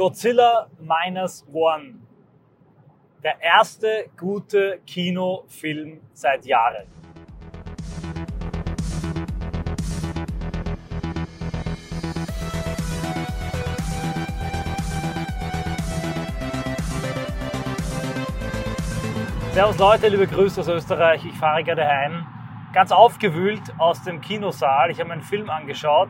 Godzilla Minus One. Der erste gute Kinofilm seit Jahren. Servus Leute, liebe Grüße aus Österreich. Ich fahre gerade heim. Ganz aufgewühlt aus dem Kinosaal. Ich habe einen Film angeschaut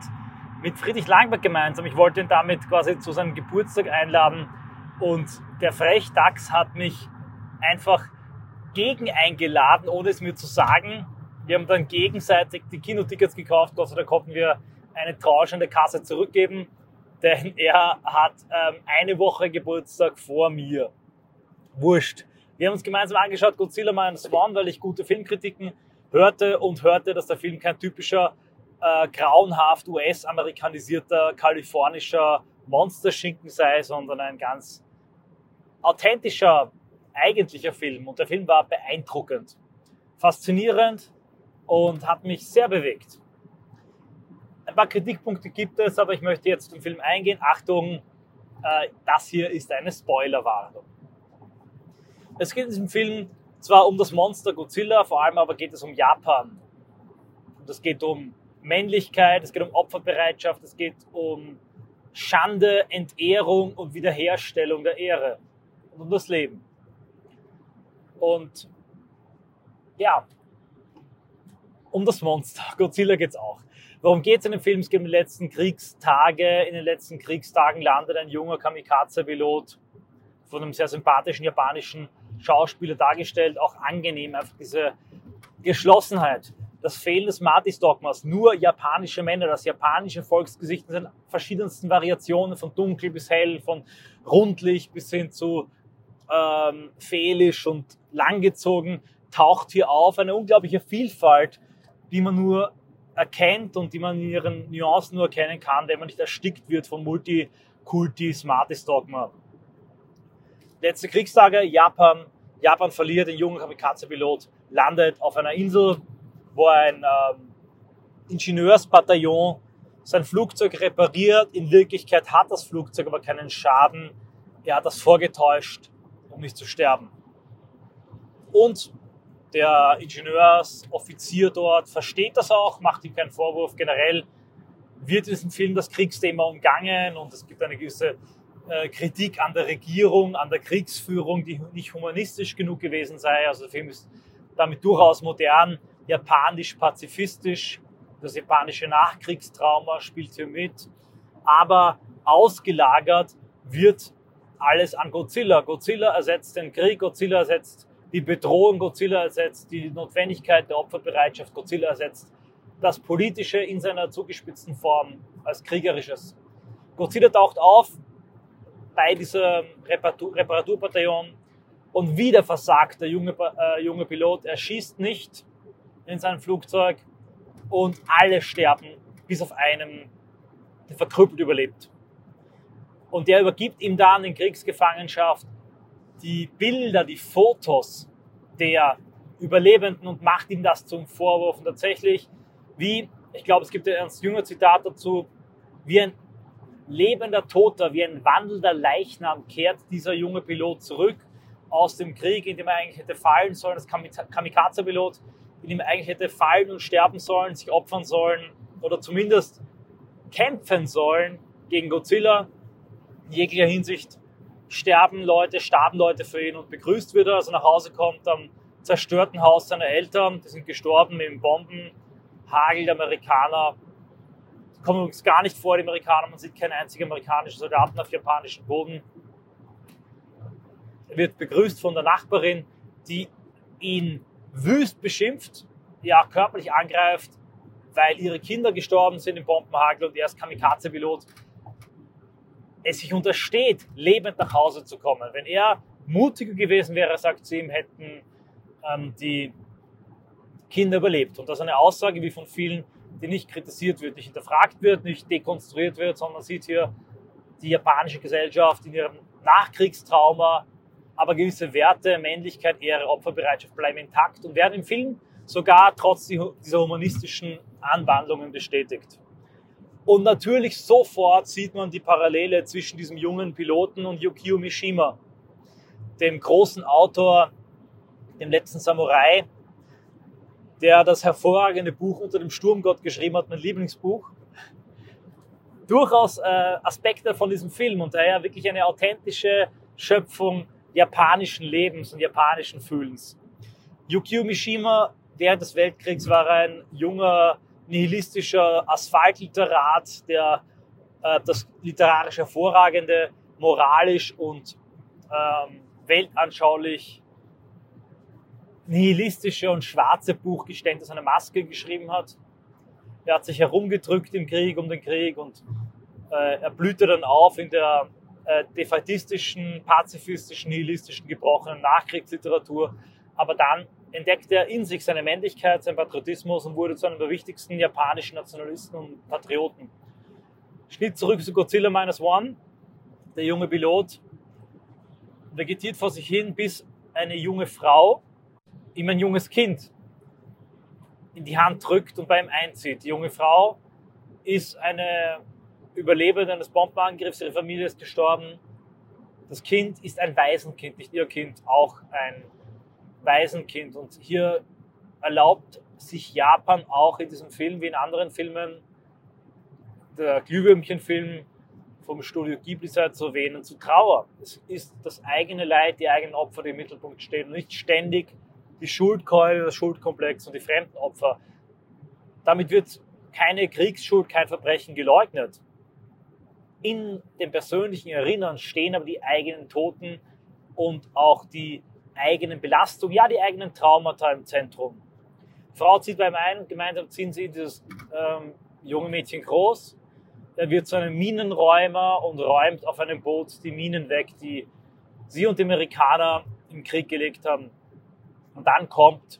mit Friedrich Langberg gemeinsam. Ich wollte ihn damit quasi zu seinem Geburtstag einladen und der Frechdachs hat mich einfach gegen eingeladen, ohne es mir zu sagen. Wir haben dann gegenseitig die Kinotickets gekauft. Gott sei Dank konnten wir eine Tranche an der Kasse zurückgeben, denn er hat ähm, eine Woche Geburtstag vor mir. Wurscht. Wir haben uns gemeinsam angeschaut Godzilla Minus One, weil ich gute Filmkritiken hörte und hörte, dass der Film kein typischer äh, grauenhaft US-amerikanisierter kalifornischer Monsterschinken sei, sondern ein ganz authentischer, eigentlicher Film. Und der Film war beeindruckend, faszinierend und hat mich sehr bewegt. Ein paar Kritikpunkte gibt es, aber ich möchte jetzt zum Film eingehen. Achtung, äh, das hier ist eine Spoilerwarnung. Es geht in diesem Film zwar um das Monster Godzilla, vor allem aber geht es um Japan. Und es geht um Männlichkeit, es geht um Opferbereitschaft, es geht um Schande, Entehrung und Wiederherstellung der Ehre und um das Leben. Und ja, um das Monster. Godzilla geht es auch. Worum geht es in dem Film? Es geht um die letzten Kriegstage. In den letzten Kriegstagen landet ein junger Kamikaze-Pilot von einem sehr sympathischen japanischen Schauspieler dargestellt. Auch angenehm, einfach diese Geschlossenheit das Fehlen des Matis-Dogmas, nur japanische Männer, das japanische Volksgesicht in verschiedensten Variationen, von dunkel bis hell, von rundlich bis hin zu ähm, fehlisch und langgezogen, taucht hier auf. Eine unglaubliche Vielfalt, die man nur erkennt und die man in ihren Nuancen nur erkennen kann, wenn man nicht erstickt wird von Multikulti, Smartis-Dogma. Letzte Kriegstage, Japan. Japan verliert. Den jungen Kamikaze-Pilot, landet auf einer Insel, wo ein ähm, Ingenieursbataillon sein Flugzeug repariert. In Wirklichkeit hat das Flugzeug aber keinen Schaden. Er hat das vorgetäuscht, um nicht zu sterben. Und der Ingenieursoffizier dort versteht das auch, macht ihm keinen Vorwurf. Generell wird in diesem Film das Kriegsthema umgangen und es gibt eine gewisse äh, Kritik an der Regierung, an der Kriegsführung, die nicht humanistisch genug gewesen sei. Also der Film ist damit durchaus modern japanisch-pazifistisch. Das japanische Nachkriegstrauma spielt hier mit. Aber ausgelagert wird alles an Godzilla. Godzilla ersetzt den Krieg, Godzilla ersetzt die Bedrohung, Godzilla ersetzt die Notwendigkeit der Opferbereitschaft, Godzilla ersetzt das Politische in seiner zugespitzten Form als kriegerisches. Godzilla taucht auf bei diesem Reparatur Reparaturbataillon und wieder versagt der junge, äh, junge Pilot. Er schießt nicht, in sein Flugzeug und alle sterben, bis auf einen, der verkrüppelt überlebt. Und der übergibt ihm dann in Kriegsgefangenschaft die Bilder, die Fotos der Überlebenden und macht ihm das zum Vorwurf. Und tatsächlich, wie, ich glaube, es gibt ein Ernst Jünger Zitat dazu, wie ein lebender Toter, wie ein wandelnder Leichnam kehrt dieser junge Pilot zurück aus dem Krieg, in dem er eigentlich hätte fallen sollen, als Kamikaze-Pilot, in er eigentlich hätte fallen und sterben sollen, sich opfern sollen oder zumindest kämpfen sollen gegen Godzilla. In jeglicher Hinsicht sterben Leute, starben Leute für ihn und begrüßt wird er, als er nach Hause kommt am zerstörten Haus seiner Eltern. Die sind gestorben mit dem Bombenhagel der Amerikaner. Die kommen übrigens gar nicht vor, die Amerikaner. Man sieht keinen einzigen amerikanischen Soldaten auf japanischem Boden. Er wird begrüßt von der Nachbarin, die ihn wüst beschimpft, ja, körperlich angreift, weil ihre Kinder gestorben sind im Bombenhagel und er ist Kamikaze-Pilot, es sich untersteht, lebend nach Hause zu kommen. Wenn er mutiger gewesen wäre, sagt sie ihm, hätten ähm, die Kinder überlebt. Und das ist eine Aussage, wie von vielen, die nicht kritisiert wird, nicht hinterfragt wird, nicht dekonstruiert wird, sondern sieht hier die japanische Gesellschaft in ihrem Nachkriegstrauma aber gewisse Werte, Männlichkeit, Ehre, Opferbereitschaft bleiben intakt und werden im Film sogar trotz dieser humanistischen Anwandlungen bestätigt. Und natürlich sofort sieht man die Parallele zwischen diesem jungen Piloten und Yukio Mishima, dem großen Autor, dem letzten Samurai, der das hervorragende Buch unter dem Sturmgott geschrieben hat, mein Lieblingsbuch. Durchaus äh, Aspekte von diesem Film und daher wirklich eine authentische Schöpfung japanischen Lebens und japanischen Fühlens. Yukio Mishima während des Weltkriegs war ein junger, nihilistischer Asphaltliterat, der äh, das literarisch hervorragende, moralisch und ähm, weltanschaulich nihilistische und schwarze Buch Geständnis einer Maske geschrieben hat. Er hat sich herumgedrückt im Krieg um den Krieg und äh, er blühte dann auf in der äh, defaitistischen, pazifistischen, nihilistischen, gebrochenen Nachkriegsliteratur. Aber dann entdeckte er in sich seine Männlichkeit, seinen Patriotismus und wurde zu einem der wichtigsten japanischen Nationalisten und Patrioten. Schnitt zurück zu Godzilla Minus One. Der junge Pilot vegetiert vor sich hin, bis eine junge Frau ihm ein junges Kind in die Hand drückt und bei ihm einzieht. Die junge Frau ist eine Überlebende eines Bombenangriffs, ihre Familie ist gestorben. Das Kind ist ein Waisenkind, nicht ihr Kind, auch ein Waisenkind. Und hier erlaubt sich Japan auch in diesem Film wie in anderen Filmen, der Glühwürmchen-Film vom Studio Ghibli sei zu erwähnen, zu trauern. Es ist das eigene Leid, die eigenen Opfer, die im Mittelpunkt stehen und nicht ständig die Schuldkeule, der Schuldkomplex und die fremden Opfer. Damit wird keine Kriegsschuld, kein Verbrechen geleugnet. In dem persönlichen Erinnern stehen aber die eigenen Toten und auch die eigenen Belastungen, ja, die eigenen Traumata im Zentrum. Frau zieht beim einen gemeinsam ziehen sie dieses ähm, junge Mädchen groß. Er wird zu einem Minenräumer und räumt auf einem Boot die Minen weg, die sie und die Amerikaner im Krieg gelegt haben. Und dann kommt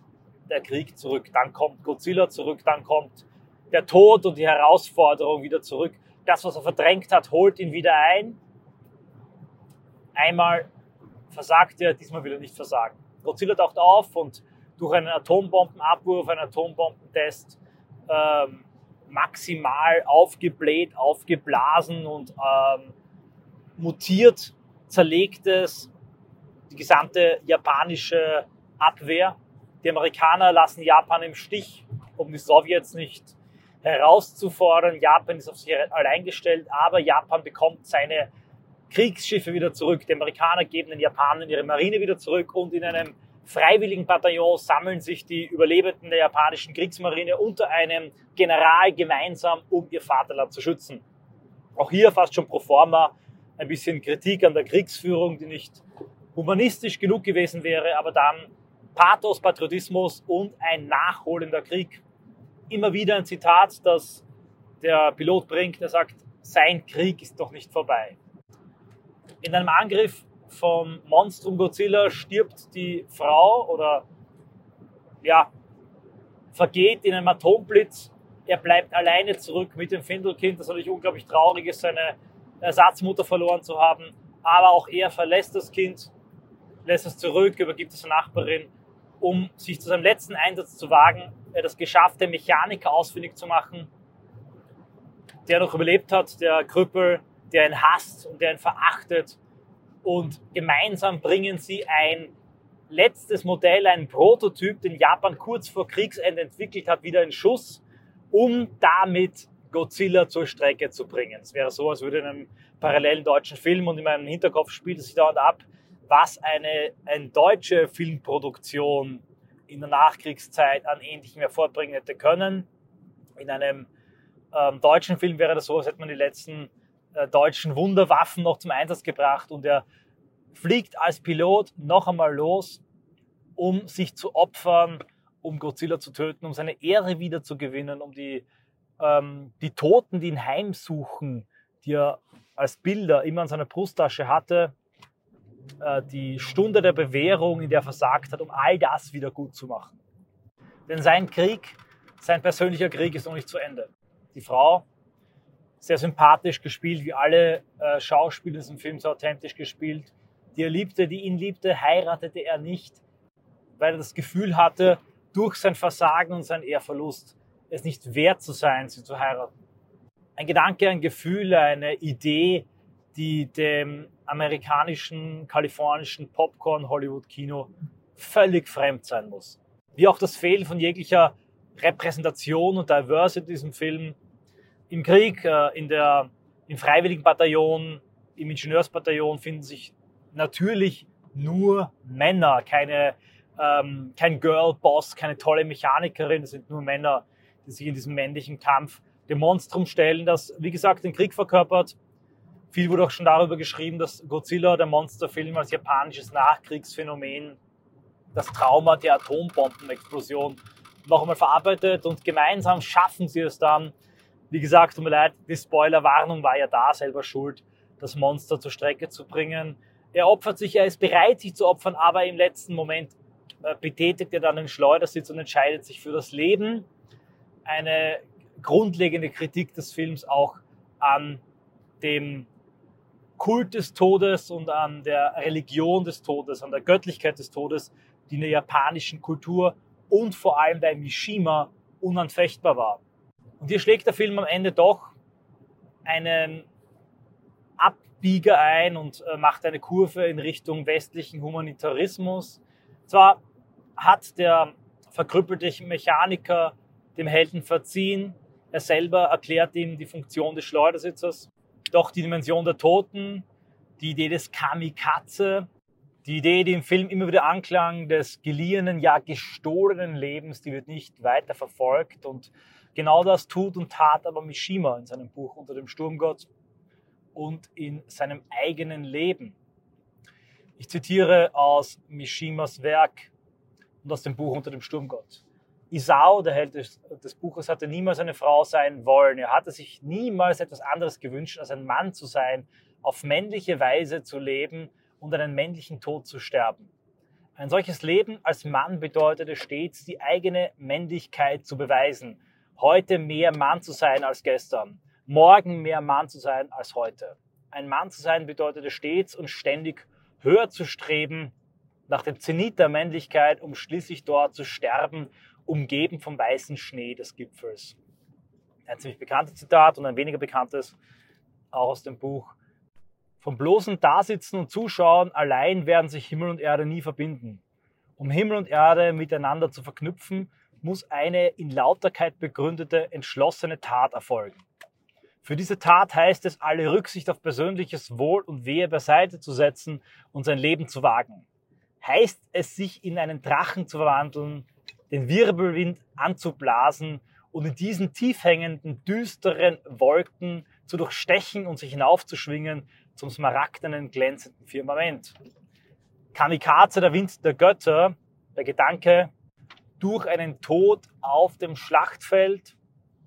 der Krieg zurück, dann kommt Godzilla zurück, dann kommt der Tod und die Herausforderung wieder zurück. Das, was er verdrängt hat, holt ihn wieder ein. Einmal versagt er, diesmal will er nicht versagen. Godzilla taucht auf und durch einen Atombombenabwurf, einen Atombombentest ähm, maximal aufgebläht, aufgeblasen und ähm, mutiert, zerlegt es die gesamte japanische Abwehr. Die Amerikaner lassen Japan im Stich, um die Sowjets nicht herauszufordern. Japan ist auf sich allein gestellt, aber Japan bekommt seine Kriegsschiffe wieder zurück. Die Amerikaner geben den Japanern ihre Marine wieder zurück und in einem freiwilligen Bataillon sammeln sich die Überlebenden der japanischen Kriegsmarine unter einem General gemeinsam, um ihr Vaterland zu schützen. Auch hier fast schon pro forma ein bisschen Kritik an der Kriegsführung, die nicht humanistisch genug gewesen wäre, aber dann Pathos, Patriotismus und ein nachholender Krieg. Immer wieder ein Zitat, das der Pilot bringt, der sagt, sein Krieg ist doch nicht vorbei. In einem Angriff vom Monstrum Godzilla stirbt die Frau oder ja, vergeht in einem Atomblitz. Er bleibt alleine zurück mit dem Findelkind, das natürlich unglaublich traurig ist, seine Ersatzmutter verloren zu haben. Aber auch er verlässt das Kind, lässt es zurück, übergibt es der Nachbarin, um sich zu seinem letzten Einsatz zu wagen. Er hat es geschafft, den Mechaniker ausfindig zu machen, der noch überlebt hat, der Krüppel, der ihn hasst und der ihn verachtet. Und gemeinsam bringen sie ein letztes Modell, ein Prototyp, den Japan kurz vor Kriegsende entwickelt hat, wieder in Schuss, um damit Godzilla zur Strecke zu bringen. Es wäre so, als würde in einem parallelen deutschen Film und in meinem Hinterkopf spielt es sich dauernd ab, was eine, eine deutsche Filmproduktion in der Nachkriegszeit an ähnlichem hervorbringen hätte können. In einem ähm, deutschen Film wäre das so, als hätte man die letzten äh, deutschen Wunderwaffen noch zum Einsatz gebracht und er fliegt als Pilot noch einmal los, um sich zu opfern, um Godzilla zu töten, um seine Ehre wieder zu gewinnen, um die, ähm, die Toten, die ihn heimsuchen, die er als Bilder immer an seiner Brusttasche hatte, die Stunde der Bewährung, in der er versagt hat, um all das wieder gut zu machen. Denn sein Krieg, sein persönlicher Krieg ist noch nicht zu Ende. Die Frau sehr sympathisch gespielt, wie alle äh, Schauspieler in diesem Film so authentisch gespielt. Die er liebte, die ihn liebte, heiratete er nicht, weil er das Gefühl hatte, durch sein Versagen und seinen Ehrverlust es nicht wert zu sein, sie zu heiraten. ein Gedanke, ein Gefühl, eine Idee, die dem amerikanischen, kalifornischen Popcorn-Hollywood-Kino völlig fremd sein muss. Wie auch das Fehlen von jeglicher Repräsentation und Diversity in diesem Film. Im Krieg, äh, in der, im freiwilligen Bataillon, im Ingenieursbataillon finden sich natürlich nur Männer, keine, ähm, kein Girl-Boss, keine tolle Mechanikerin, es sind nur Männer, die sich in diesem männlichen Kampf dem Monstrum stellen, das, wie gesagt, den Krieg verkörpert. Viel wurde auch schon darüber geschrieben, dass Godzilla, der Monsterfilm, als japanisches Nachkriegsphänomen das Trauma der Atombombenexplosion noch einmal verarbeitet und gemeinsam schaffen sie es dann, wie gesagt, tut mir leid, die Spoilerwarnung war ja da, selber schuld, das Monster zur Strecke zu bringen. Er opfert sich, er ist bereit, sich zu opfern, aber im letzten Moment äh, betätigt er dann den Schleudersitz und entscheidet sich für das Leben. Eine grundlegende Kritik des Films auch an dem Kult des Todes und an der Religion des Todes, an der Göttlichkeit des Todes, die in der japanischen Kultur und vor allem bei Mishima unanfechtbar war. Und hier schlägt der Film am Ende doch einen Abbieger ein und äh, macht eine Kurve in Richtung westlichen Humanitarismus. Zwar hat der verkrüppelte Mechaniker dem Helden verziehen, er selber erklärt ihm die Funktion des Schleudersitzers, doch die Dimension der Toten, die Idee des Kamikaze, die Idee, die im Film immer wieder anklang, des geliehenen, ja gestohlenen Lebens, die wird nicht weiter verfolgt. Und genau das tut und tat aber Mishima in seinem Buch Unter dem Sturmgott und in seinem eigenen Leben. Ich zitiere aus Mishimas Werk und aus dem Buch Unter dem Sturmgott. Isao, der Held des, des, Buches, hatte niemals eine Frau sein wollen. Er hatte sich niemals etwas anderes gewünscht, als ein Mann zu sein, auf männliche Weise zu leben und einen männlichen Tod zu sterben. Ein solches Leben als Mann bedeutete stets, die eigene Männlichkeit zu beweisen. Heute mehr Mann zu sein als gestern. Morgen mehr Mann zu sein als heute. Ein Mann zu sein bedeutete stets und ständig höher zu streben nach dem Zenit der Männlichkeit, um schließlich dort zu sterben, umgeben vom weißen Schnee des Gipfels. Ein ziemlich bekanntes Zitat und ein weniger bekanntes auch aus dem Buch vom bloßen Dasitzen und Zuschauen allein werden sich Himmel und Erde nie verbinden. Um Himmel und Erde miteinander zu verknüpfen, muss eine in Lauterkeit begründete, entschlossene Tat erfolgen. Für diese Tat heißt es, alle Rücksicht auf persönliches Wohl und Wehe beiseite zu setzen und sein Leben zu wagen. Heißt es, sich in einen Drachen zu verwandeln, den Wirbelwind anzublasen und in diesen tief hängenden, düsteren Wolken zu durchstechen und sich hinaufzuschwingen, zum smaragdenen, glänzenden Firmament. Kamikaze, der Wind der Götter, der Gedanke, durch einen Tod auf dem Schlachtfeld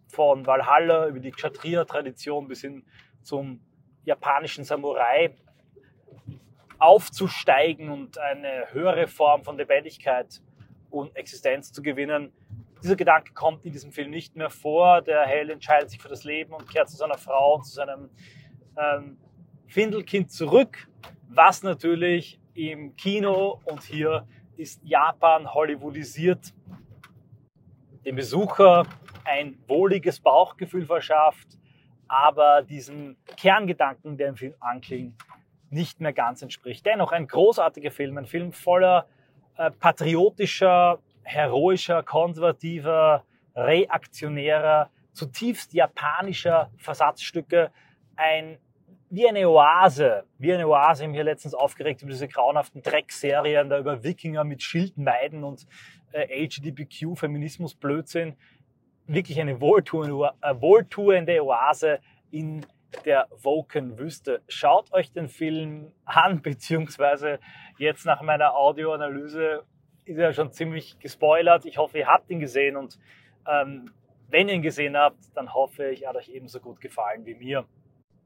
von Valhalla über die Kshatriya-Tradition bis hin zum japanischen Samurai aufzusteigen und eine höhere Form von Lebendigkeit und Existenz zu gewinnen. Dieser Gedanke kommt in diesem Film nicht mehr vor. Der Held entscheidet sich für das Leben und kehrt zu seiner Frau und zu seinem ähm, Findelkind zurück, was natürlich im Kino und hier ist Japan Hollywoodisiert dem Besucher ein wohliges Bauchgefühl verschafft, aber diesen Kerngedanken, der im Film anklingt, nicht mehr ganz entspricht. Dennoch ein großartiger Film, ein Film voller äh, patriotischer, heroischer, konservativer, reaktionärer, zutiefst japanischer Versatzstücke, ein wie eine Oase, wie eine Oase, ich habe mich letztens aufgeregt über diese grauenhaften Dreckserien da über Wikinger mit Schildmeiden und äh, LGBTQ, Feminismus, Blödsinn. Wirklich eine wohltuende, äh, wohltuende Oase in der Woken-Wüste. Schaut euch den Film an, beziehungsweise jetzt nach meiner Audioanalyse ist er schon ziemlich gespoilert. Ich hoffe, ihr habt ihn gesehen und ähm, wenn ihr ihn gesehen habt, dann hoffe ich, er hat euch ebenso gut gefallen wie mir.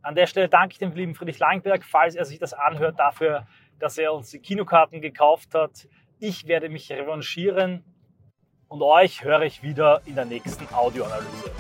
An der Stelle danke ich dem lieben Friedrich Langberg, falls er sich das anhört, dafür, dass er uns die Kinokarten gekauft hat. Ich werde mich revanchieren und euch höre ich wieder in der nächsten Audioanalyse.